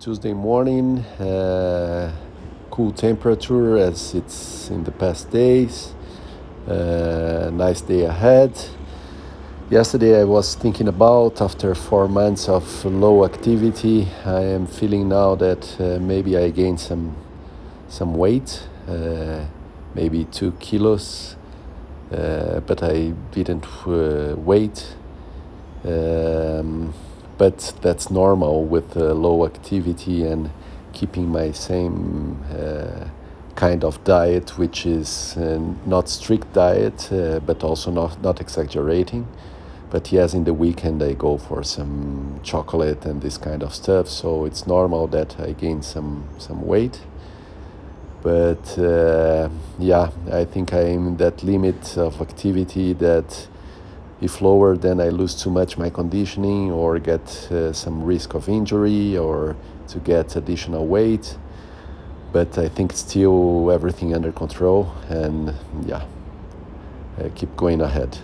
Tuesday morning, uh, cool temperature as it's in the past days. Uh, nice day ahead. Yesterday, I was thinking about after four months of low activity, I am feeling now that uh, maybe I gained some some weight, uh, maybe two kilos, uh, but I didn't uh, wait. Um, but that's normal with uh, low activity and keeping my same uh, kind of diet, which is uh, not strict diet, uh, but also not not exaggerating. But yes, in the weekend I go for some chocolate and this kind of stuff, so it's normal that I gain some some weight. But uh, yeah, I think I'm in that limit of activity that if lower, then I lose too much my conditioning or get uh, some risk of injury or to get additional weight. But I think still everything under control and yeah, I keep going ahead.